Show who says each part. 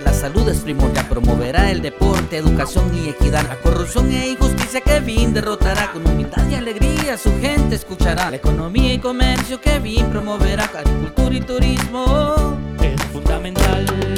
Speaker 1: la salud es primordial, promoverá el deporte, educación y equidad, la corrupción e injusticia Kevin derrotará, con humildad y alegría su gente escuchará, la economía y comercio Kevin promoverá, agricultura y turismo
Speaker 2: es fundamental.